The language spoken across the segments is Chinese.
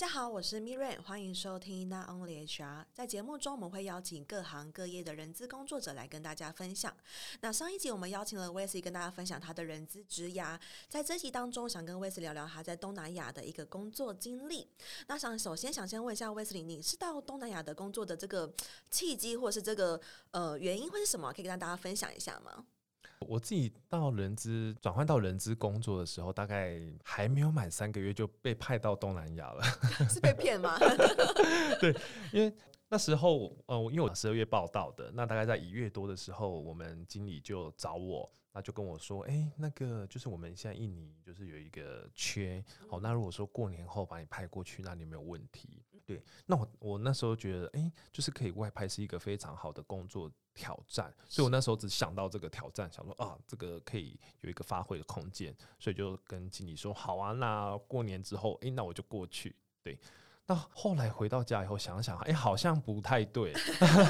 大家好，我是 Miriam，欢迎收听 Not Only HR。在节目中，我们会邀请各行各业的人资工作者来跟大家分享。那上一集我们邀请了 Wes 跟大家分享他的人资职涯，在这集当中，想跟 Wes 聊聊他在东南亚的一个工作经历。那想首先想先问一下 Wes，你是到东南亚的工作的这个契机，或是这个呃原因会是什么？可以跟大家分享一下吗？我自己到人资转换到人资工作的时候，大概还没有满三个月就被派到东南亚了，是被骗吗？对，因为那时候呃，因为我十二月报道的，那大概在一月多的时候，我们经理就找我，那就跟我说，哎、欸，那个就是我们现在印尼就是有一个缺，好，那如果说过年后把你派过去，那你没有问题。对，那我我那时候觉得，哎、就是可以外派是一个非常好的工作挑战，所以我那时候只想到这个挑战，想说啊，这个可以有一个发挥的空间，所以就跟经理说，好啊，那过年之后，哎、那我就过去。对，那后来回到家以后想想，哎、好像不太对，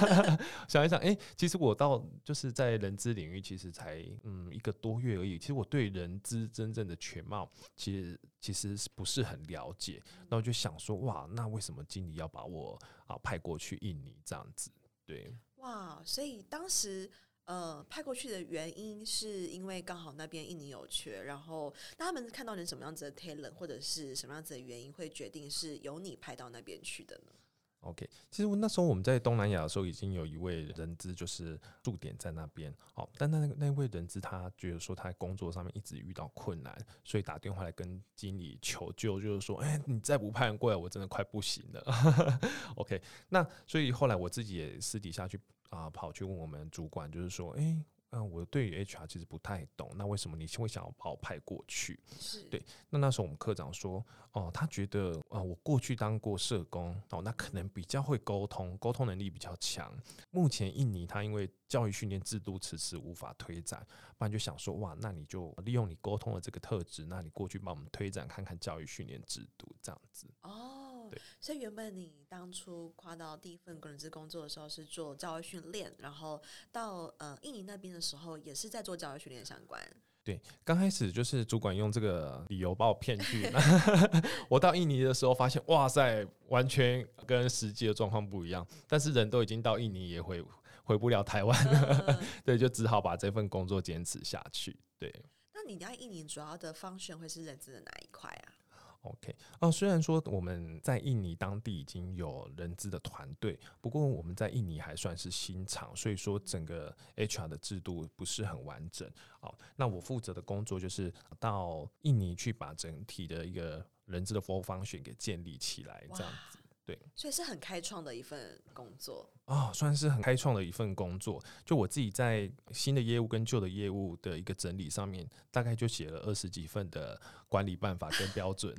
想一想，哎、其实我到就是在人资领域，其实才嗯一个多月而已，其实我对人资真正的全貌，其实其实是不是很了解，那我就想说，哇，那为什么经理要把我啊派过去印尼这样子？对。哇，所以当时呃派过去的原因是因为刚好那边印尼有缺，然后那他们看到你什么样子的 talent 或者是什么样子的原因会决定是由你派到那边去的呢？OK，其实那时候我们在东南亚的时候，已经有一位人资就是驻点在那边。好，但那那位人资他觉得说他在工作上面一直遇到困难，所以打电话来跟经理求救，就是说，哎、你再不派人过来，我真的快不行了。OK，那所以后来我自己也私底下去啊、呃，跑去问我们主管，就是说，哎、欸。嗯，我对于 HR 其实不太懂，那为什么你会想要把我派过去？是对。那那时候我们科长说，哦，他觉得啊、呃，我过去当过社工，哦，那可能比较会沟通，沟通能力比较强。目前印尼他因为教育训练制度迟迟无法推展，不然就想说，哇，那你就利用你沟通的这个特质，那你过去帮我们推展看看教育训练制度这样子。哦。对所以原本你当初跨到第一份人资工作的时候是做教育训练，然后到呃印尼那边的时候也是在做教育训练相关。对，刚开始就是主管用这个理由把我骗去。我到印尼的时候发现，哇塞，完全跟实际的状况不一样。但是人都已经到印尼，也回回不了台湾了。嗯、对，就只好把这份工作坚持下去。对，那你在印尼主要的 function 会是人资的哪一块啊？OK，啊，虽然说我们在印尼当地已经有人资的团队，不过我们在印尼还算是新厂，所以说整个 HR 的制度不是很完整。好，那我负责的工作就是到印尼去把整体的一个人资的 full function 给建立起来，这样子。对，所以是很开创的一份工作哦，算是很开创的一份工作。就我自己在新的业务跟旧的业务的一个整理上面，大概就写了二十几份的管理办法跟标准。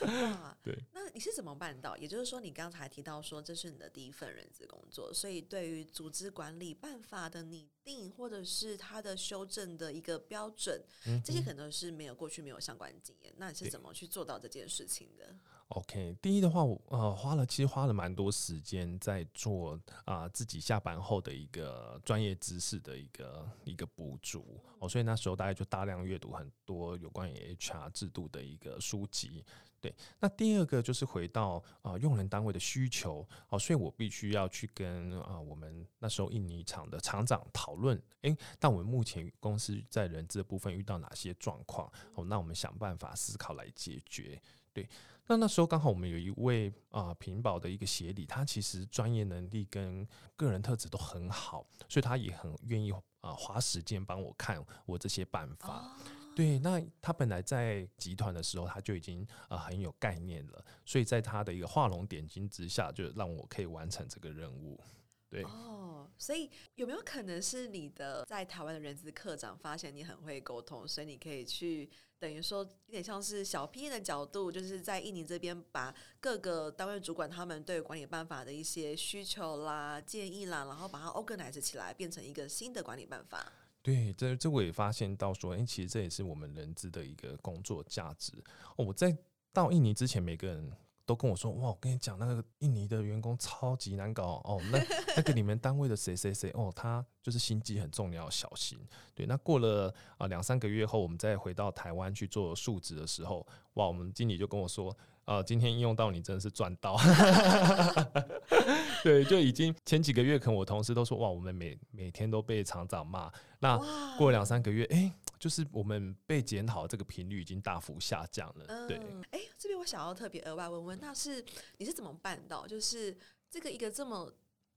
哇，对，那你是怎么办到？也就是说，你刚才提到说这是你的第一份人资工作，所以对于组织管理办法的拟定，或者是它的修正的一个标准，嗯、这些可能是没有过去没有相关经验。那你是怎么去做到这件事情的？OK，第一的话，我呃花了其实花了蛮多时间在做啊、呃、自己下班后的一个专业知识的一个一个补足哦，所以那时候大概就大量阅读很多有关于 HR 制度的一个书籍。对，那第二个就是回到啊、呃、用人单位的需求哦，所以我必须要去跟啊、呃、我们那时候印尼厂的厂长讨论，诶，但我们目前公司在人资的部分遇到哪些状况哦，那我们想办法思考来解决。对，那那时候刚好我们有一位啊品保的一个协理，他其实专业能力跟个人特质都很好，所以他也很愿意啊花时间帮我看我这些办法。哦、对，那他本来在集团的时候他就已经啊很有概念了，所以在他的一个画龙点睛之下，就让我可以完成这个任务。对哦，所以有没有可能是你的在台湾的人资课长发现你很会沟通，所以你可以去等于说有点像是小 P 的角度，就是在印尼这边把各个单位主管他们对管理办法的一些需求啦、建议啦，然后把它 organize 起来，变成一个新的管理办法。对，这这我也发现到说，哎，其实这也是我们人资的一个工作价值。哦，我在到印尼之前，每个人。都跟我说哇，我跟你讲，那个印尼的员工超级难搞哦。那 那个你们单位的谁谁谁哦，他就是心机很重，你要小心。对，那过了啊两三个月后，我们再回到台湾去做述职的时候，哇，我们经理就跟我说呃，今天应用到你真的是赚到。对，就已经前几个月，可能我同事都说，哇，我们每每天都被厂长骂。那过两三个月，哎、欸，就是我们被检讨这个频率已经大幅下降了。嗯、对，哎、欸，这边我想要特别额外问问，那是你是怎么办到？就是这个一个这么。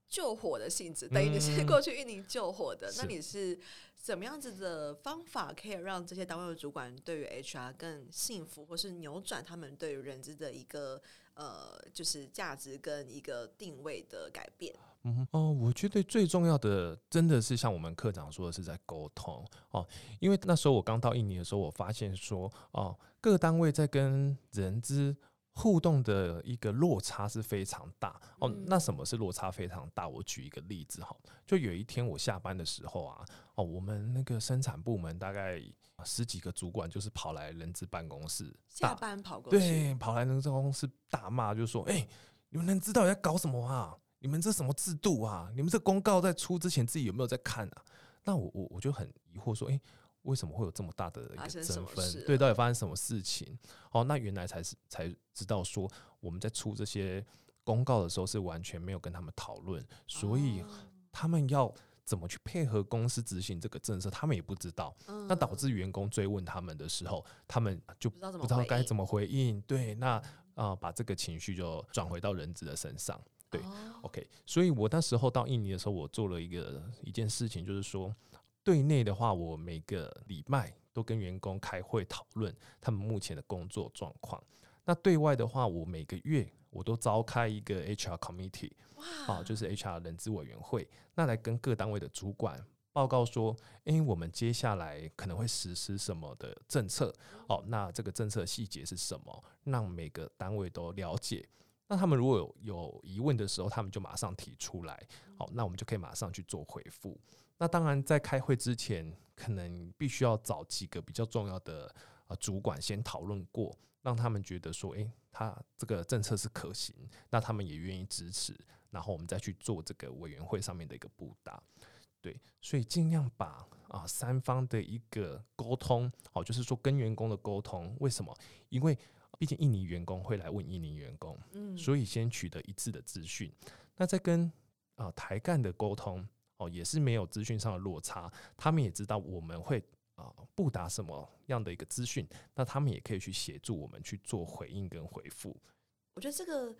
救火的性质，等于你是过去运营救火的，嗯、那你是怎么样子的方法可以让这些单位的主管对于 HR 更幸福，或是扭转他们对于人资的一个呃，就是价值跟一个定位的改变？嗯哦，我觉得最重要的真的是像我们课长说的是在沟通哦，因为那时候我刚到印尼的时候，我发现说哦，各单位在跟人资。互动的一个落差是非常大哦。那什么是落差非常大？我举一个例子哈，就有一天我下班的时候啊，哦，我们那个生产部门大概十几个主管就是跑来人资办公室，下班跑过去，对，跑来人资办公室大骂，就说：“哎，你们能知道你在搞什么啊？你们这什么制度啊？你们这公告在出之前自己有没有在看啊？”那我我我就很疑惑说：“哎。”为什么会有这么大的一个争分？对，到底发生什么事情？哦，那原来才是才知道说我们在出这些公告的时候是完全没有跟他们讨论，所以他们要怎么去配合公司执行这个政策，他们也不知道。那导致员工追问他们的时候，他们就不知道该怎么回应。对，那啊、呃，把这个情绪就转回到人资的身上。对，OK。所以我那时候到印尼的时候，我做了一个一件事情，就是说。对内的话，我每个礼拜都跟员工开会讨论他们目前的工作状况。那对外的话，我每个月我都召开一个 HR committee，啊，就是 HR 人资委员会，那来跟各单位的主管报告说，诶，我们接下来可能会实施什么的政策，哦，那这个政策细节是什么，让每个单位都了解。那他们如果有有疑问的时候，他们就马上提出来，好，那我们就可以马上去做回复。那当然，在开会之前，可能必须要找几个比较重要的啊主管先讨论过，让他们觉得说，诶，他这个政策是可行，那他们也愿意支持，然后我们再去做这个委员会上面的一个布达。对，所以尽量把啊三方的一个沟通，哦，就是说跟员工的沟通，为什么？因为毕竟印尼员工会来问印尼员工，嗯，所以先取得一致的资讯。那在跟啊台干的沟通。哦，也是没有资讯上的落差，他们也知道我们会啊不达什么样的一个资讯，那他们也可以去协助我们去做回应跟回复。我觉得这个。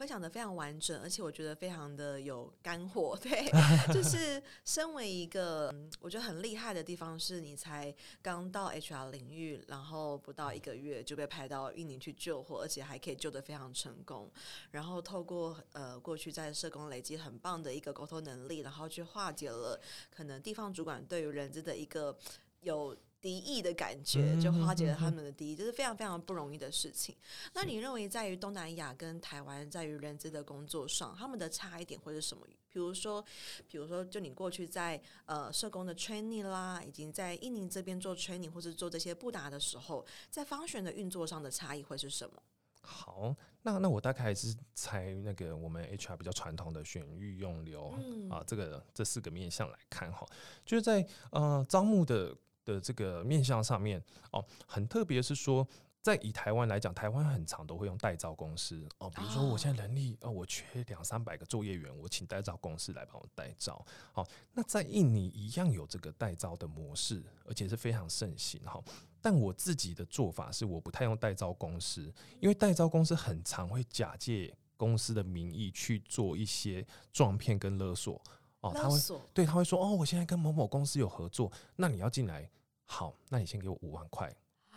分享的非常完整，而且我觉得非常的有干货。对，就 是身为一个我觉得很厉害的地方，是你才刚到 HR 领域，然后不到一个月就被派到印尼去救火，而且还可以救得非常成功。然后透过呃过去在社工累积很棒的一个沟通能力，然后去化解了可能地方主管对于人资的一个有。敌意的感觉，就化解了他们的敌意，这是非常非常不容易的事情。那你认为，在于东南亚跟台湾，在于人资的工作上，他们的差异点会是什么？比如说，比如说，就你过去在呃社工的 training 啦，已经在印尼这边做 training 或者做这些布达的时候，在方选的运作上的差异会是什么？好，那那我大概还是猜那个我们 HR 比较传统的选育用流、嗯、啊，这个这四个面向来看哈，就是在呃招募的。的这个面向上面哦，很特别是说，在以台湾来讲，台湾很常都会用代招公司哦，比如说我现在人力哦，我缺两三百个作业员，我请代招公司来帮我代招。好，那在印尼一样有这个代招的模式，而且是非常盛行哈。但我自己的做法是，我不太用代招公司，因为代招公司很常会假借公司的名义去做一些撞骗跟勒索。哦，他会对他会说哦，我现在跟某某公司有合作，那你要进来，好，那你先给我五万块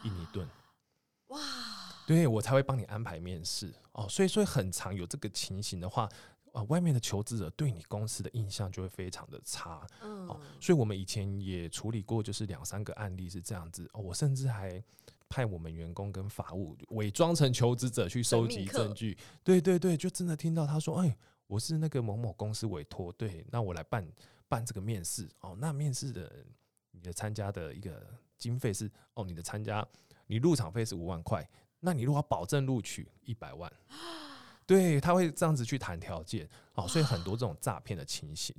印尼盾，哇，对我才会帮你安排面试。哦。所以所以很常有这个情形的话，啊，外面的求职者对你公司的印象就会非常的差，嗯，哦，所以我们以前也处理过，就是两三个案例是这样子，哦，我甚至还派我们员工跟法务伪装成求职者去收集证据，对对对，就真的听到他说，哎。我是那个某某公司委托，对，那我来办办这个面试哦。那面试的你的参加的一个经费是哦，你的参加你入场费是五万块，那你如果保证录取一百万，对，他会这样子去谈条件哦。所以很多这种诈骗的情形，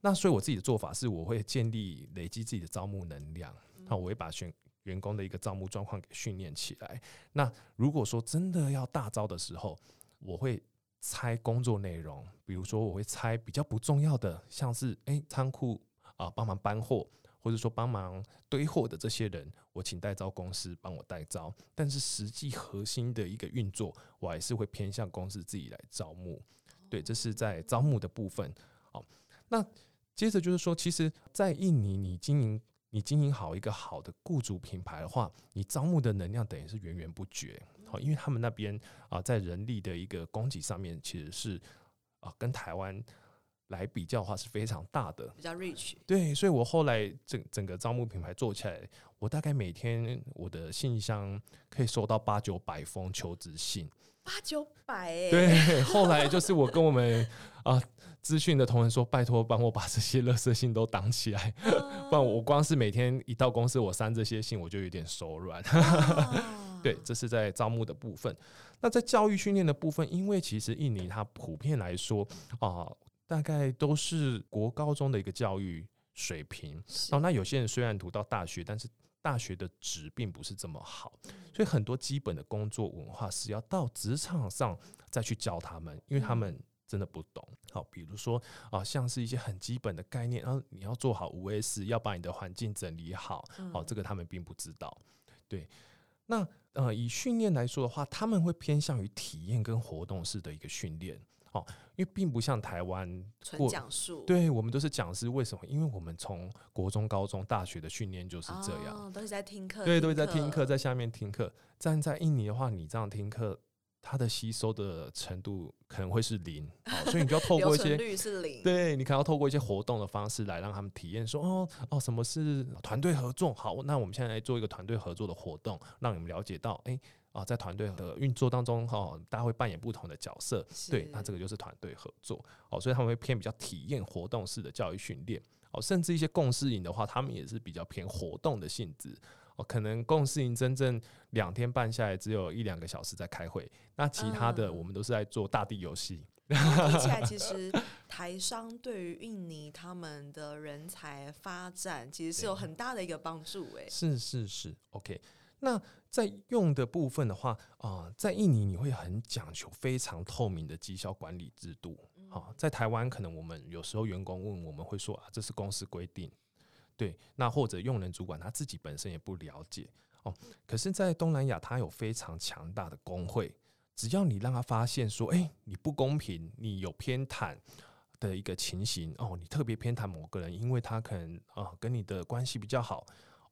那所以我自己的做法是，我会建立累积自己的招募能量，那我会把选员工的一个招募状况给训练起来。那如果说真的要大招的时候，我会猜工作内容，比如说我会猜比较不重要的，像是诶仓库啊帮忙搬货，或者说帮忙堆货的这些人，我请代招公司帮我代招。但是实际核心的一个运作，我还是会偏向公司自己来招募。对，这是在招募的部分。好，那接着就是说，其实，在印尼你经营你经营好一个好的雇主品牌的话，你招募的能量等于是源源不绝。好，因为他们那边啊，在人力的一个供给上面，其实是啊，跟台湾来比较的话是非常大的，比较 rich。对，所以我后来整整个招募品牌做起来，我大概每天我的信箱可以收到八九百封求职信，八九百哎。对，后来就是我跟我们啊资讯的同仁说，拜托帮我把这些垃圾信都挡起来，不然我光是每天一到公司我删这些信，我就有点手软。对，这是在招募的部分。那在教育训练的部分，因为其实印尼它普遍来说啊、呃，大概都是国高中的一个教育水平。哦，那有些人虽然读到大学，但是大学的职并不是这么好，所以很多基本的工作文化是要到职场上再去教他们，因为他们真的不懂。好，比如说啊、像是一些很基本的概念，然后你要做好五 S，要把你的环境整理好，好，这个他们并不知道。对，那。呃，以训练来说的话，他们会偏向于体验跟活动式的一个训练，哦，因为并不像台湾纯讲述，对我们都是讲师。为什么？因为我们从国中、高中、大学的训练就是这样，哦，都是在听课，对，都是在听课，在下面听课。站在印尼的话，你这样听课。它的吸收的程度可能会是零，好，所以你就要透过一些 率是零，对，你可能要透过一些活动的方式来让他们体验说，哦哦，什么是团队合作？好，那我们现在来做一个团队合作的活动，让你们了解到，哎、欸、啊，在团队的运作当中，哈，大家会扮演不同的角色，对，那这个就是团队合作，哦，所以他们会偏比较体验活动式的教育训练，哦，甚至一些共事营的话，他们也是比较偏活动的性质。哦，可能共事营真正两天半下来只有一两个小时在开会，那其他的我们都是在做大地游戏。听、嗯、起来 其实台商对于印尼他们的人才发展其实是有很大的一个帮助诶。是是是，OK。那在用的部分的话啊、呃，在印尼你会很讲求非常透明的绩效管理制度。好、嗯，在台湾可能我们有时候员工问我们会说啊，这是公司规定。对，那或者用人主管他自己本身也不了解哦。可是，在东南亚，他有非常强大的工会，只要你让他发现说，哎，你不公平，你有偏袒的一个情形哦，你特别偏袒某个人，因为他可能啊跟你的关系比较好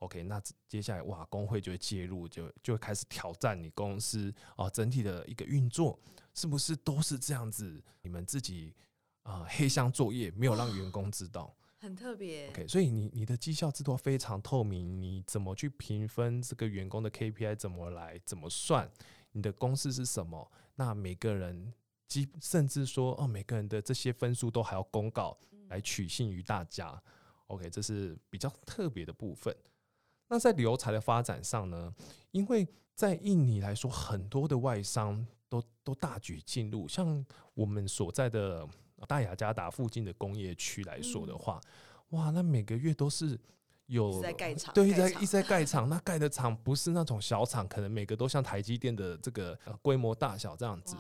，OK，那接下来哇，工会就会介入，就就会开始挑战你公司啊整体的一个运作，是不是都是这样子？你们自己啊黑箱作业没有让员工知道。很特别，OK，所以你你的绩效制度非常透明，你怎么去评分这个员工的 KPI 怎么来怎么算？你的公式是什么？那每个人基甚至说哦，每个人的这些分数都还要公告来取信于大家。嗯、OK，这是比较特别的部分。那在留才的发展上呢？因为在印尼来说，很多的外商都都大举进入，像我们所在的。大雅加达附近的工业区来说的话，嗯，哇，那每个月都是有在盖厂，对，一直在一直在盖厂。那盖的厂不是那种小厂，可能每个都像台积电的这个规模大小这样子。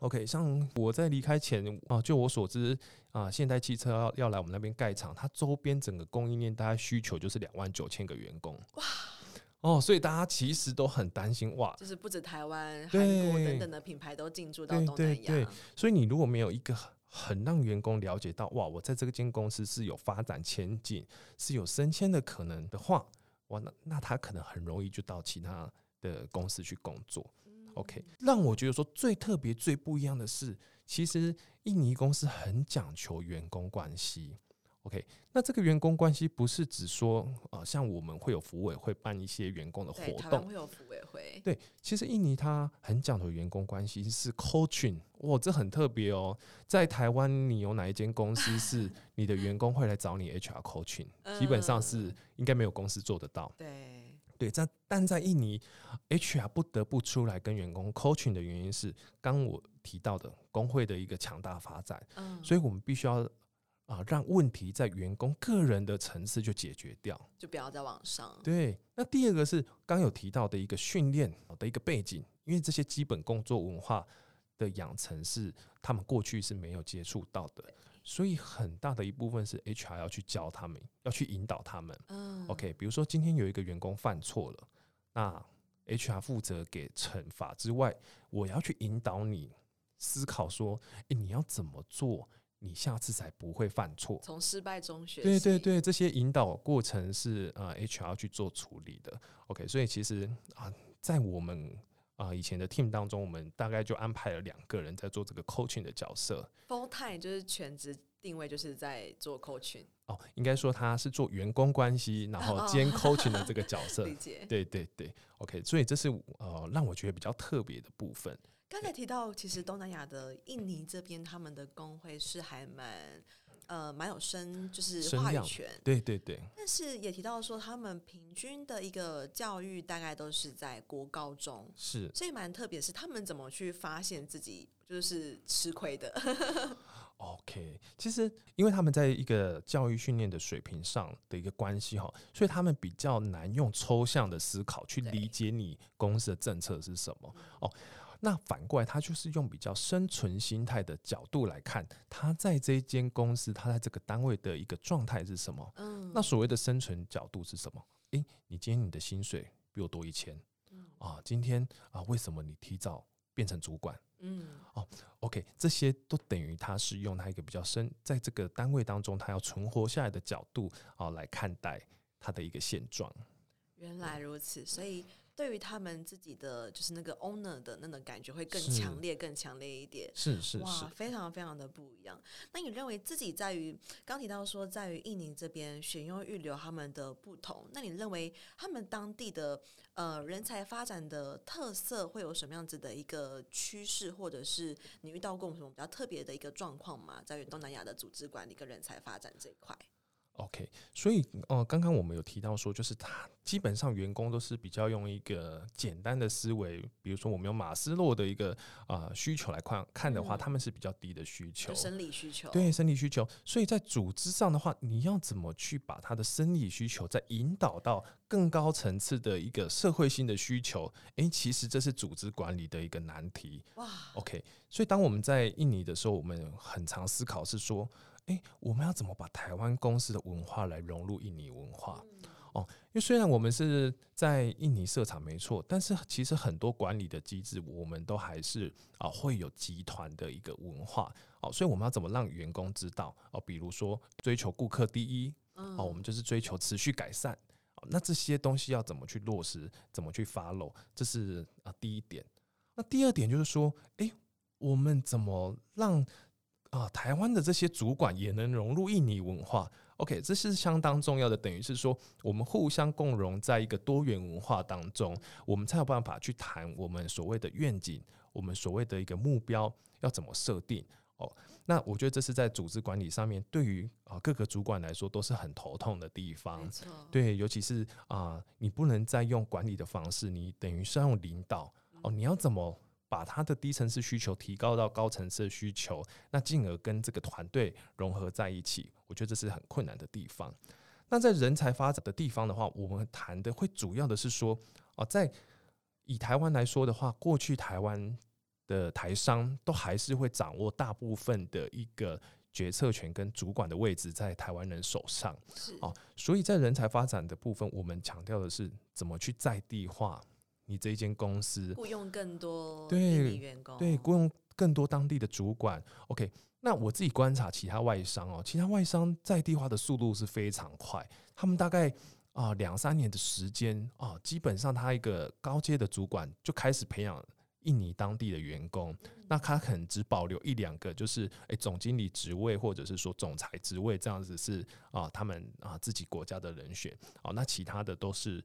OK，像我在离开前啊，就我所知啊，现代汽车要要来我们那边盖厂，它周边整个供应链大概需求就是两万九千个员工。哇！哦，所以大家其实都很担心哇，就是不止台湾、韩国等等的品牌都进驻到东南亚。对对对，所以你如果没有一个很让员工了解到哇，我在这间公司是有发展前景，是有升迁的可能的话，哇，那那他可能很容易就到其他的公司去工作。嗯、OK，让我觉得说最特别、最不一样的是，其实印尼公司很讲求员工关系。OK，那这个员工关系不是只说呃，像我们会有服委会办一些员工的活动，会有服委会。对，其实印尼它很讲究员工关系，是 coaching，哇，这很特别哦。在台湾，你有哪一间公司是 你的员工会来找你 HR coaching？基本上是应该没有公司做得到。对，对，在但在印尼，HR 不得不出来跟员工 coaching 的原因是，刚我提到的工会的一个强大发展，嗯所以我们必须要。啊，让问题在员工个人的层次就解决掉，就不要在网上。对，那第二个是刚有提到的一个训练的一个背景，因为这些基本工作文化的养成是他们过去是没有接触到的，所以很大的一部分是 HR 要去教他们，要去引导他们。嗯，OK，比如说今天有一个员工犯错了，那 HR 负责给惩罚之外，我要去引导你思考说，诶，你要怎么做？你下次才不会犯错，从失败中学习。对对对，这些引导过程是呃 HR 去做处理的。OK，所以其实啊，在我们啊以前的 team 当中，我们大概就安排了两个人在做这个 coaching 的角色。Full time 就是全职定位，就是在做 coaching。哦，应该说他是做员工关系，然后兼 coaching 的这个角色。理解。对对对，OK，所以这是呃让我觉得比较特别的部分。刚才提到，其实东南亚的印尼这边，他们的工会是还蛮呃蛮有声，就是话语权。对对对。但是也提到说，他们平均的一个教育大概都是在国高中，是。所以蛮特别，是他们怎么去发现自己就是吃亏的？OK，其实因为他们在一个教育训练的水平上的一个关系哈，所以他们比较难用抽象的思考去理解你公司的政策是什么哦。那反过来，他就是用比较生存心态的角度来看，他在这间公司，他在这个单位的一个状态是什么？嗯，那所谓的生存角度是什么？诶，你今天你的薪水比我多一千，啊，今天啊，为什么你提早变成主管？嗯，哦，OK，这些都等于他是用他一个比较深，在这个单位当中，他要存活下来的角度啊来看待他的一个现状。原来如此，所以。对于他们自己的就是那个 owner 的那种感觉会更强烈、更强烈一点，是是是，哇，非常非常的不一样。那你认为自己在于刚提到说，在于印尼这边选用预留他们的不同，那你认为他们当地的呃人才发展的特色会有什么样子的一个趋势，或者是你遇到过什么比较特别的一个状况吗？在于东南亚的组织管理跟人才发展这一块？OK，所以呃，刚刚我们有提到说，就是他基本上员工都是比较用一个简单的思维，比如说我们用马斯洛的一个啊、呃、需求来看看的话，嗯、他们是比较低的需求，生理需求，对生理需求。所以在组织上的话，你要怎么去把他的生理需求再引导到更高层次的一个社会性的需求？诶，其实这是组织管理的一个难题。哇，OK，所以当我们在印尼的时候，我们很常思考是说。诶，我们要怎么把台湾公司的文化来融入印尼文化？哦，因为虽然我们是在印尼设厂没错，但是其实很多管理的机制，我们都还是啊会有集团的一个文化哦，所以我们要怎么让员工知道哦？比如说追求顾客第一哦，我们就是追求持续改善。那这些东西要怎么去落实？怎么去 follow？这是啊第一点。那第二点就是说，诶，我们怎么让？啊，台湾的这些主管也能融入印尼文化，OK，这是相当重要的。等于是说，我们互相共融在一个多元文化当中，我们才有办法去谈我们所谓的愿景，我们所谓的一个目标要怎么设定。哦，那我觉得这是在组织管理上面，对于啊各个主管来说都是很头痛的地方。对，尤其是啊，你不能再用管理的方式，你等于是要用领导哦，你要怎么？把他的低层次需求提高到高层次的需求，那进而跟这个团队融合在一起，我觉得这是很困难的地方。那在人才发展的地方的话，我们谈的会主要的是说，啊，在以台湾来说的话，过去台湾的台商都还是会掌握大部分的一个决策权跟主管的位置在台湾人手上，是啊，所以在人才发展的部分，我们强调的是怎么去在地化。你这一间公司雇佣更多对员工，对雇佣更多当地的主管。OK，那我自己观察其他外商哦，其他外商在地化的速度是非常快，他们大概啊两三年的时间啊，基本上他一个高阶的主管就开始培养印尼当地的员工，那他可能只保留一两个，就是诶总经理职位或者是说总裁职位这样子是啊他们啊自己国家的人选啊，那其他的都是。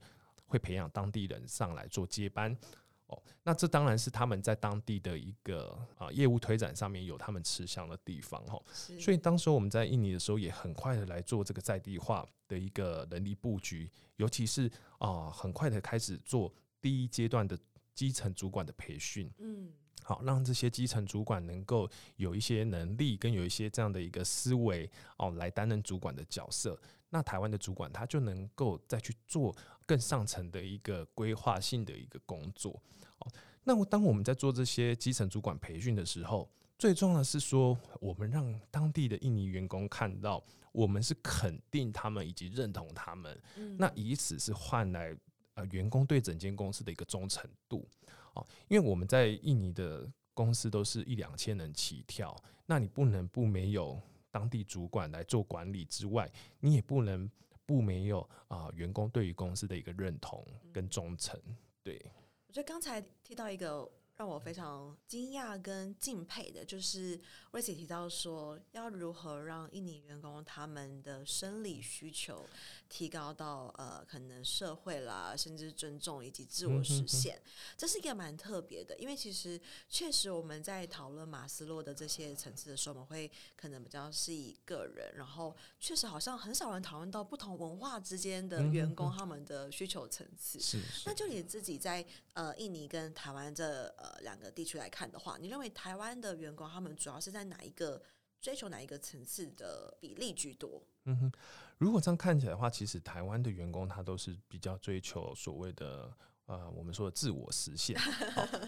会培养当地人上来做接班哦，那这当然是他们在当地的一个啊业务推展上面有他们吃香的地方哈。所以当时我们在印尼的时候，也很快的来做这个在地化的一个人力布局，尤其是啊很快的开始做第一阶段的基层主管的培训。嗯，好，让这些基层主管能够有一些能力跟有一些这样的一个思维哦，来担任主管的角色。那台湾的主管他就能够再去做更上层的一个规划性的一个工作。哦，那我当我们在做这些基层主管培训的时候，最重要的是说，我们让当地的印尼员工看到，我们是肯定他们以及认同他们。嗯，那以此是换来呃员工对整间公司的一个忠诚度。哦，因为我们在印尼的公司都是一两千人起跳，那你不能不没有。当地主管来做管理之外，你也不能不没有啊、呃、员工对于公司的一个认同跟忠诚。对，我觉得刚才提到一个。让我非常惊讶跟敬佩的，就是威斯提到说，要如何让印尼员工他们的生理需求提高到呃，可能社会啦，甚至尊重以及自我实现，嗯、哼哼这是一个蛮特别的。因为其实确实我们在讨论马斯洛的这些层次的时候，我们会可能比较是以个人，然后确实好像很少人讨论到不同文化之间的员工他们的需求层次。是，那就你自己在呃印尼跟台湾这呃。两个地区来看的话，你认为台湾的员工他们主要是在哪一个追求哪一个层次的比例居多？嗯哼，如果这样看起来的话，其实台湾的员工他都是比较追求所谓的。呃，我们说的自我实现，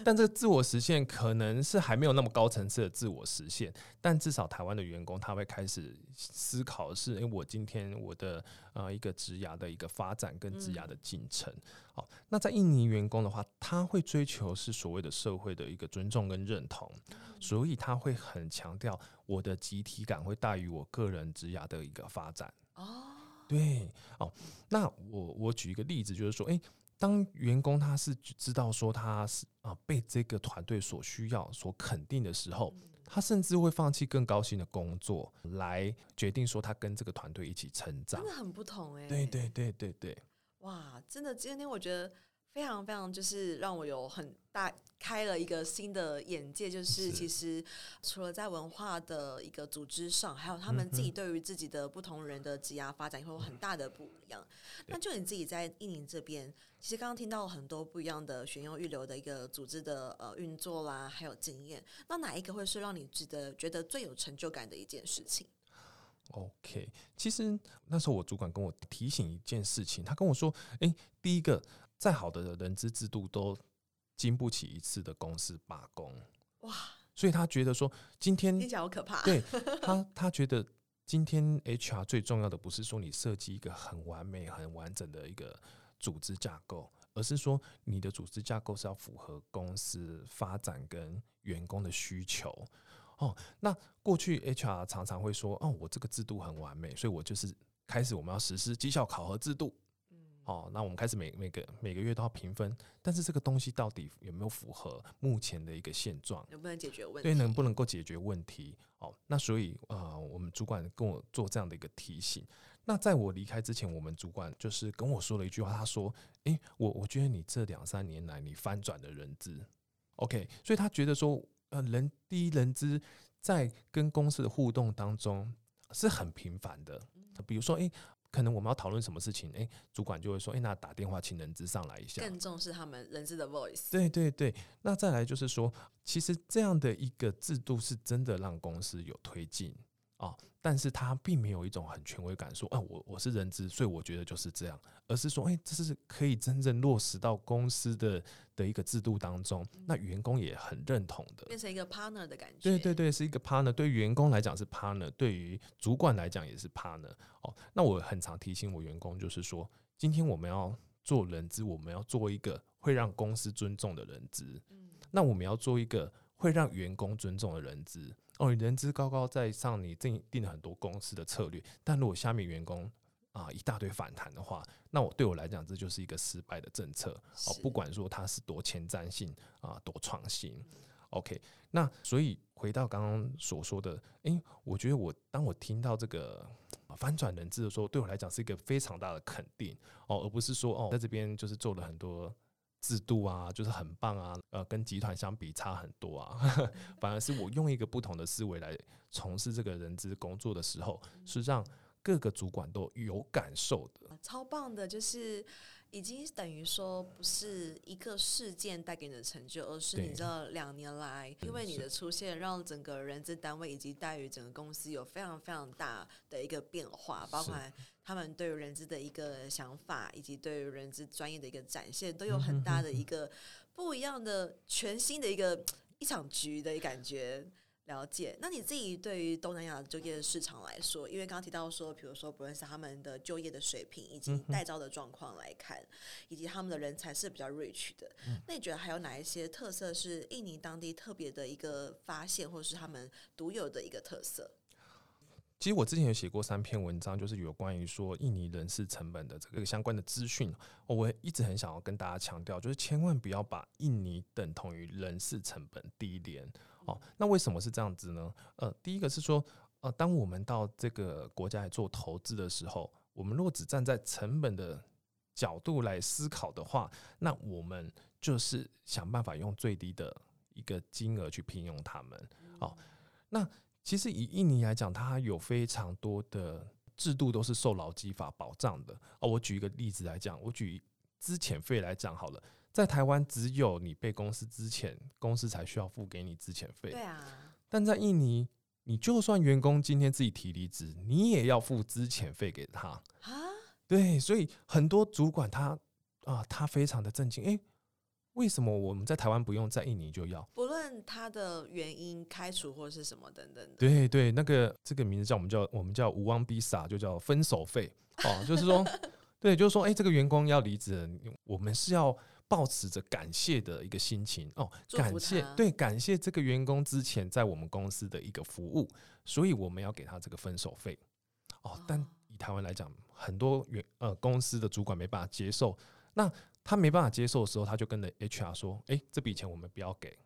但这个自我实现可能是还没有那么高层次的自我实现，但至少台湾的员工他会开始思考是，诶、欸，我今天我的呃一个职涯的一个发展跟职涯的进程。好，那在印尼员工的话，他会追求是所谓的社会的一个尊重跟认同，所以他会很强调我的集体感会大于我个人职涯的一个发展。哦，对，哦，那我我举一个例子，就是说，诶、当员工他是知道说他是啊被这个团队所需要、所肯定的时候，他甚至会放弃更高薪的工作，来决定说他跟这个团队一起成长。真的很不同哎、欸！对对对对对，哇，真的今天我觉得。非常非常，就是让我有很大开了一个新的眼界，就是其实除了在文化的一个组织上，还有他们自己对于自己的不同人的职涯发展也会有很大的不一样。那就你自己在印尼这边，其实刚刚听到很多不一样的选用预留的一个组织的呃运作啦，还有经验，那哪一个会是让你值得觉得最有成就感的一件事情？OK，其实那时候我主管跟我提醒一件事情，他跟我说：“诶，第一个。”再好的人资制度都经不起一次的公司罢工，哇！所以他觉得说，今天听起来好可怕。对他，他觉得今天 HR 最重要的不是说你设计一个很完美、很完整的一个组织架构，而是说你的组织架构是要符合公司发展跟员工的需求。哦，那过去 HR 常常会说，哦，我这个制度很完美，所以我就是开始我们要实施绩效考核制度。哦，那我们开始每每个每个月都要评分，但是这个东西到底有没有符合目前的一个现状？能不能解决问题？对，能不能够解决问题？哦，那所以呃，我们主管跟我做这样的一个提醒。那在我离开之前，我们主管就是跟我说了一句话，他说：“诶、欸，我我觉得你这两三年来你翻转的人资，OK，所以他觉得说，呃，人第一人资在跟公司的互动当中是很频繁的，比如说，诶、欸。”可能我们要讨论什么事情，哎、欸，主管就会说，哎、欸，那打电话请人资上来一下，更重视他们人资的 voice。对对对，那再来就是说，其实这样的一个制度是真的让公司有推进。哦，但是他并没有一种很权威感，说，啊，我我是人资，所以我觉得就是这样，而是说，哎，这是可以真正落实到公司的的一个制度当中，那员工也很认同的，变成一个 partner 的感觉。对对对，是一个 partner，对于员工来讲是 partner，对于主管来讲也是 partner。哦，那我很常提醒我员工，就是说，今天我们要做人资，我们要做一个会让公司尊重的人资，嗯那我们要做一个会让员工尊重的人资。哦，人资高高在上，你定定了很多公司的策略，但如果下面员工啊一大堆反弹的话，那我对我来讲，这就是一个失败的政策。哦，不管说它是多前瞻性啊，多创新。OK，那所以回到刚刚所说的，诶、欸，我觉得我当我听到这个翻转人质的时候，对我来讲是一个非常大的肯定哦，而不是说哦，在这边就是做了很多。制度啊，就是很棒啊，呃，跟集团相比差很多啊，反而是我用一个不同的思维来从事这个人资工作的时候，是让各个主管都有感受的，超棒的，就是已经等于说不是一个事件带给你的成就，而是你知道两年来，因为你的出现，让整个人资单位以及待遇整个公司有非常非常大的一个变化，包括他们对于人资的一个想法，以及对于人资专业的一个展现，都有很大的一个不一样的全新的一个一场局的感觉。了解，那你自己对于东南亚就业市场来说，因为刚刚提到说，比如说不论是他们的就业的水平，以及待招的状况来看，以及他们的人才是比较 rich 的，那你觉得还有哪一些特色是印尼当地特别的一个发现，或是他们独有的一个特色？其实我之前有写过三篇文章，就是有关于说印尼人事成本的这个相关的资讯。我一直很想要跟大家强调，就是千万不要把印尼等同于人事成本低廉。哦，那为什么是这样子呢？呃，第一个是说，呃，当我们到这个国家来做投资的时候，我们如果只站在成本的角度来思考的话，那我们就是想办法用最低的一个金额去聘用他们。哦，那其实以印尼来讲，它有非常多的制度都是受劳基法保障的。哦，我举一个例子来讲，我举资遣费来讲好了。在台湾，只有你被公司资遣，公司才需要付给你资遣费。对啊，但在印尼，你就算员工今天自己提离职，你也要付资遣费给他啊。对，所以很多主管他啊，他非常的震惊，诶，为什么我们在台湾不用，在印尼就要？不论他的原因，开除或是什么等等的。对对，那个这个名字叫我们叫我们叫无汪比萨，就叫分手费哦，就是说，对，就是说，诶，这个员工要离职，我们是要。抱持着感谢的一个心情哦，感谢对，感谢这个员工之前在我们公司的一个服务，所以我们要给他这个分手费哦。但以台湾来讲，很多员呃公司的主管没办法接受，那他没办法接受的时候，他就跟着 HR 说：“诶，这笔钱我们不要给。”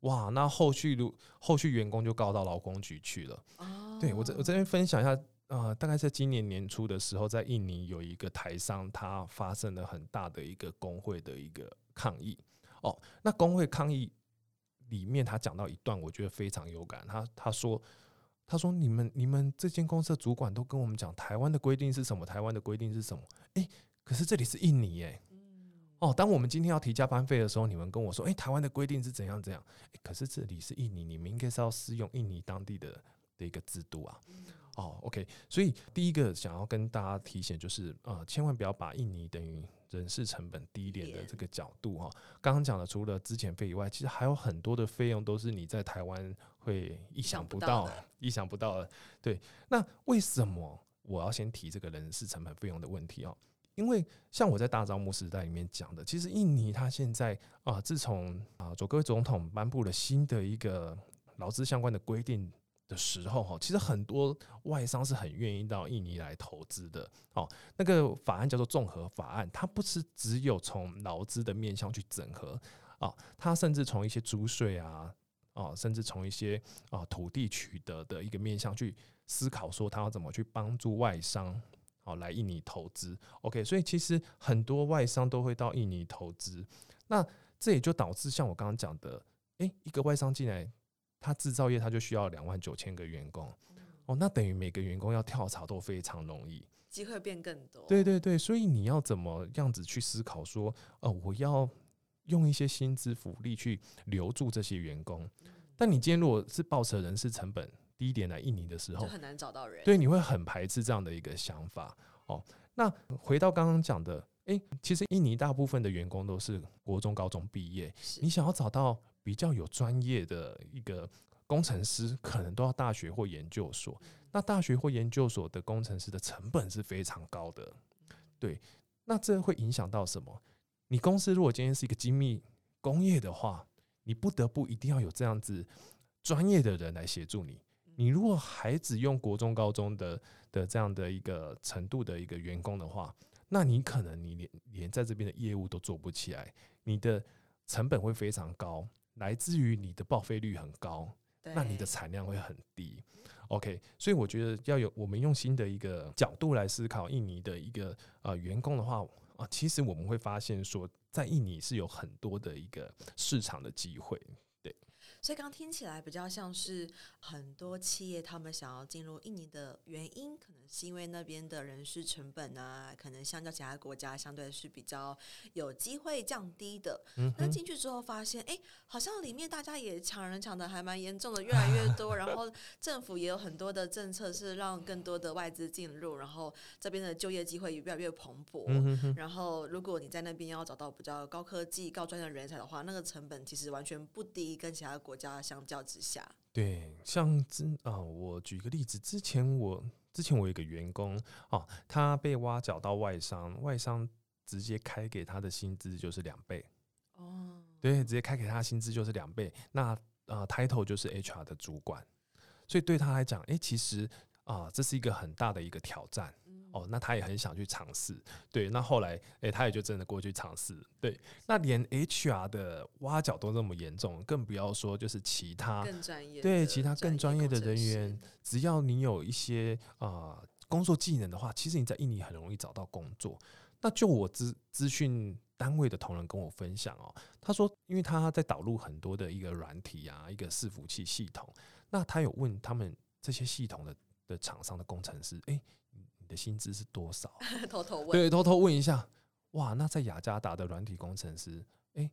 哇，那后续如后续员工就告到劳工局去了。哦对，我这我这边分享一下。呃，大概在今年年初的时候，在印尼有一个台商，他发生了很大的一个工会的一个抗议。哦，那工会抗议里面，他讲到一段，我觉得非常有感。他他说，他说你们你们这间公司的主管都跟我们讲，台湾的规定是什么？台湾的规定是什么？诶，可是这里是印尼，诶。哦，当我们今天要提加班费的时候，你们跟我说，诶，台湾的规定是怎样怎样？诶，可是这里是印尼，你们应该是要适用印尼当地的的一个制度啊。哦，OK，所以第一个想要跟大家提醒就是，呃，千万不要把印尼等于人事成本低廉的这个角度哈。刚刚讲的除了资遣费以外，其实还有很多的费用都是你在台湾会意想不到、意想不到的。对，那为什么我要先提这个人事成本费用的问题哦？因为像我在大招募时代里面讲的，其实印尼它现在啊、自从啊佐科总统颁布了新的一个劳资相关的规定。的时候哈，其实很多外商是很愿意到印尼来投资的。哦，那个法案叫做综合法案，它不是只有从劳资的面向去整合啊，它甚至从一些租税啊，哦，甚至从一些啊土地取得的一个面向去思考，说它要怎么去帮助外商哦来印尼投资。OK，所以其实很多外商都会到印尼投资，那这也就导致像我刚刚讲的，诶，一个外商进来。他制造业他就需要两万九千个员工，哦，那等于每个员工要跳槽都非常容易，机会变更多。对对对，所以你要怎么样子去思考说，呃，我要用一些薪资福利去留住这些员工。但你今天如果是抱持人事成本低一点来印尼的时候，就很难找到人。对，你会很排斥这样的一个想法。哦，那回到刚刚讲的，诶、欸，其实印尼大部分的员工都是国中、高中毕业，你想要找到。比较有专业的一个工程师，可能都要大学或研究所。那大学或研究所的工程师的成本是非常高的，对。那这会影响到什么？你公司如果今天是一个精密工业的话，你不得不一定要有这样子专业的人来协助你。你如果还只用国中、高中的的这样的一个程度的一个员工的话，那你可能你连连在这边的业务都做不起来，你的成本会非常高。来自于你的报废率很高，那你的产量会很低。OK，所以我觉得要有我们用新的一个角度来思考印尼的一个呃员工的话啊，其实我们会发现说，在印尼是有很多的一个市场的机会。对，所以刚听起来比较像是很多企业他们想要进入印尼的原因，可能是因为那边的人事成本啊，可能相较其他国家相对是比较有机会降低的。嗯，那进去之后发现，哎，好像里面大家也抢人抢的还蛮严重的，越来越多，然后政府也有很多的政策是让更多的外资进入，然后这边的就业机会也越来越蓬勃。嗯，然后如果你在那边要找到比较高科技、高专业的人才的话，那个成本其实完全不低，跟其他国家相较之下。对，像之啊，我举一个例子，之前我之前我有一个员工哦，他被挖角到外商，外商直接开给他的薪资就是两倍。哦，对，直接开给他的薪资就是两倍。那啊，title 就是 HR 的主管，所以对他来讲，哎、欸，其实啊，这是一个很大的一个挑战。哦，那他也很想去尝试，对，那后来，诶、欸，他也就真的过去尝试，对，那连 HR 的挖角都那么严重，更不要说就是其他更专业，对，其他更专业的人员，只要你有一些啊、呃、工作技能的话，其实你在印尼很容易找到工作。那就我资资讯单位的同仁跟我分享哦，他说，因为他在导入很多的一个软体啊，一个伺服器系统，那他有问他们这些系统的的厂商的工程师，诶、欸。薪资是多少？偷偷问，对，偷偷问一下。哇，那在雅加达的软体工程师，哎、欸，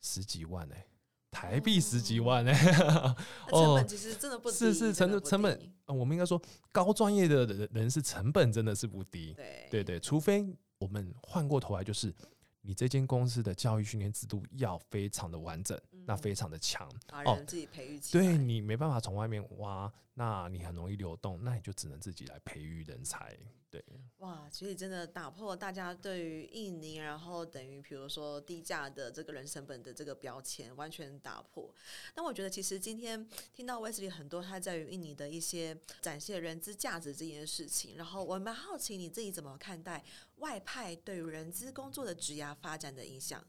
十几万哎、欸，台币十几万哎、欸，哦，成本其实真的不低，是是成本成本，我们应该说高专业的人人是成本真的是不低，对对对，除非我们换过头来就是。你这间公司的教育训练制度要非常的完整，嗯、那非常的强，哦自己培育起来。对，你没办法从外面挖，那你很容易流动，那你就只能自己来培育人才。对，哇，其实真的打破大家对于印尼，然后等于比如说低价的这个人成本的这个标签，完全打破。那我觉得其实今天听到 Wesley 很多他在于印尼的一些展现人资价值这件事情，然后我蛮好奇你自己怎么看待外派对于人资工作的职涯发展的影响？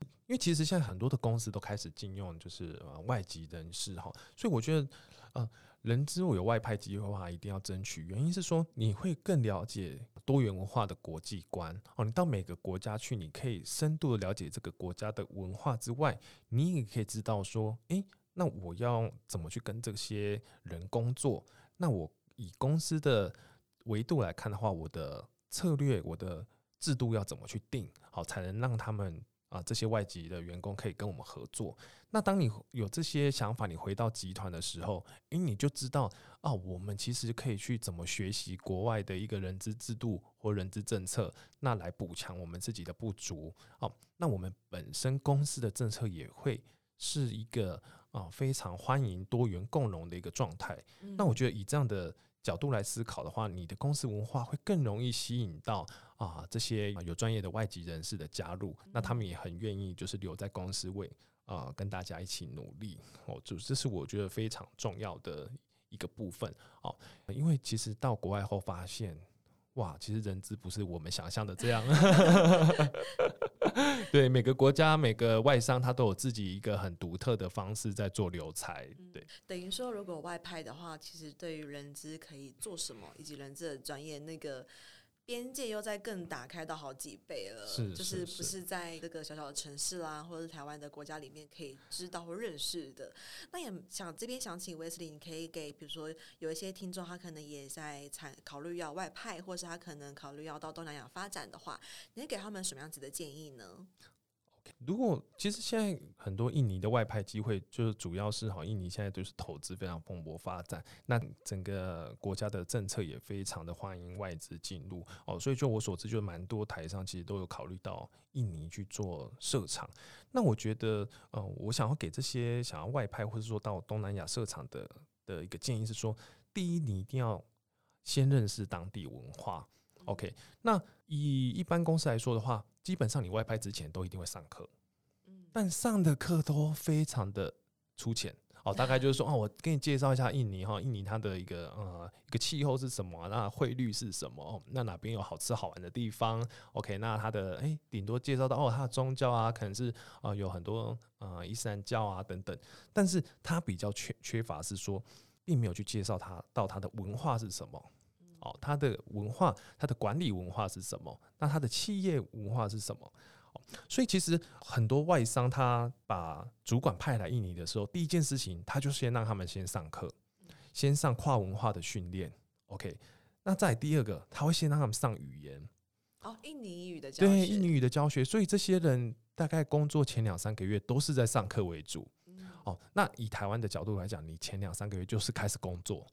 因为其实现在很多的公司都开始禁用就是呃外籍人士哈，所以我觉得呃。人资有外派机会的话，一定要争取。原因是说，你会更了解多元文化的国际观哦。你到每个国家去，你可以深度的了解这个国家的文化之外，你也可以知道说，诶，那我要怎么去跟这些人工作？那我以公司的维度来看的话，我的策略、我的制度要怎么去定，好才能让他们。啊，这些外籍的员工可以跟我们合作。那当你有这些想法，你回到集团的时候，诶，你就知道啊，我们其实可以去怎么学习国外的一个人资制度或人资政策，那来补强我们自己的不足。哦，那我们本身公司的政策也会是一个啊非常欢迎多元共融的一个状态。那我觉得以这样的角度来思考的话，你的公司文化会更容易吸引到。啊，这些有专业的外籍人士的加入，那他们也很愿意，就是留在公司为啊跟大家一起努力哦。就这是我觉得非常重要的一个部分哦。因为其实到国外后发现，哇，其实人资不是我们想象的这样。对，每个国家每个外商，他都有自己一个很独特的方式在做留才。对，嗯、等于说，如果外派的话，其实对于人资可以做什么，以及人资的专业那个。边界又在更打开到好几倍了，就是不是在这个小小的城市啦，或者是台湾的国家里面可以知道或认识的。那也想这边想请 Wesley，你可以给比如说有一些听众，他可能也在参考虑要外派，或是他可能考虑要到东南亚发展的话，你会给他们什么样子的建议呢？如果其实现在很多印尼的外派机会，就是主要是好，印尼现在就是投资非常蓬勃发展，那整个国家的政策也非常的欢迎外资进入哦，所以就我所知，就蛮多台商其实都有考虑到印尼去做设厂。那我觉得，呃，我想要给这些想要外派或者说到东南亚设厂的的一个建议是说，第一，你一定要先认识当地文化。OK，那以一般公司来说的话，基本上你外拍之前都一定会上课，但上的课都非常的粗浅哦。大概就是说，哦，我给你介绍一下印尼哈，印尼它的一个呃一个气候是什么，那汇率是什么，那哪边有好吃好玩的地方？OK，那它的诶，顶多介绍到哦，它的宗教啊，可能是啊、呃、有很多呃伊斯兰教啊等等，但是它比较缺缺乏是说，并没有去介绍它到它的文化是什么。哦，它的文化，它的管理文化是什么？那它的企业文化是什么哦所以其实很多外商他把主管派来印尼的时候，第一件事情他就先让他们先上课，先上跨文化的训练。OK，那再第二个，他会先让他们上语言。哦，印尼语的教学。对，印尼语的教学。所以这些人大概工作前两三个月都是在上课为主。嗯、哦，那以台湾的角度来讲，你前两三个月就是开始工作。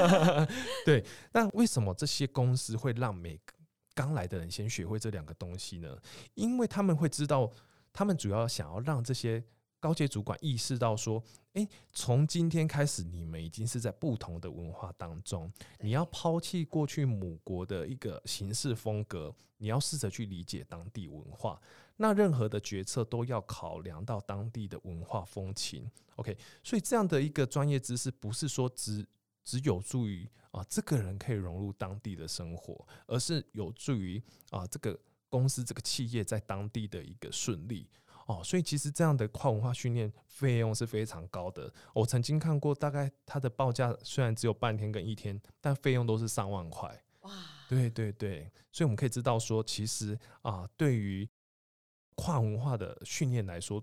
对，那为什么这些公司会让每个刚来的人先学会这两个东西呢？因为他们会知道，他们主要想要让这些高阶主管意识到说。诶，从今天开始，你们已经是在不同的文化当中。你要抛弃过去母国的一个行事风格，你要试着去理解当地文化。那任何的决策都要考量到当地的文化风情。OK，所以这样的一个专业知识，不是说只只有助于啊这个人可以融入当地的生活，而是有助于啊这个公司这个企业在当地的一个顺利。哦，所以其实这样的跨文化训练费用是非常高的。我曾经看过，大概它的报价虽然只有半天跟一天，但费用都是上万块。哇！对对对，所以我们可以知道说，其实啊，对于跨文化的训练来说，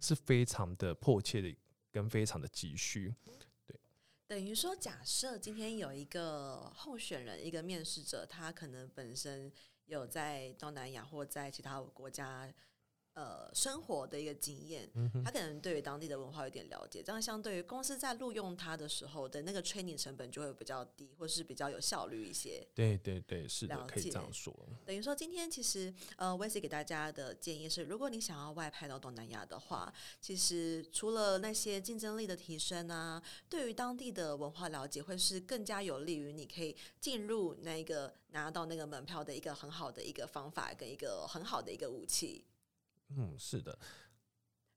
是非常的迫切的，跟非常的急需。对，等于说，假设今天有一个候选人，一个面试者，他可能本身有在东南亚或在其他国家。呃，生活的一个经验，他可能对于当地的文化有点了解，这样相对于公司在录用他的时候的那个 training 成本就会比较低，或是比较有效率一些。对对对，是的，可以这样说。等于说，今天其实呃，Wesley 给大家的建议是，如果你想要外派到东南亚的话，其实除了那些竞争力的提升啊，对于当地的文化了解，会是更加有利于你可以进入那个拿到那个门票的一个很好的一个方法，跟一个很好的一个武器。嗯，是的。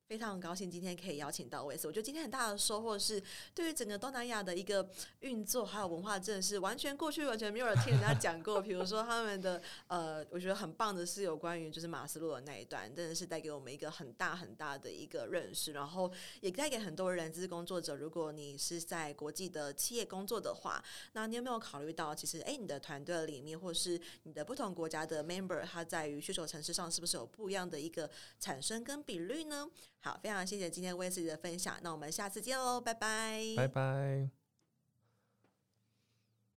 非常高兴今天可以邀请到 w e s 我觉得今天很大的收获是，对于整个东南亚的一个运作还有文化，真的是完全过去完全没有听人家讲过。比如说他们的呃，我觉得很棒的是有关于就是马斯洛的那一段，真的是带给我们一个很大很大的一个认识，然后也带给很多人资工作者。如果你是在国际的企业工作的话，那你有没有考虑到，其实哎，你的团队里面或是你的不同国家的 member，他在于需求层次上是不是有不一样的一个产生跟比率呢？好，非常谢谢今天威士的分享，那我们下次见喽，拜拜，拜拜。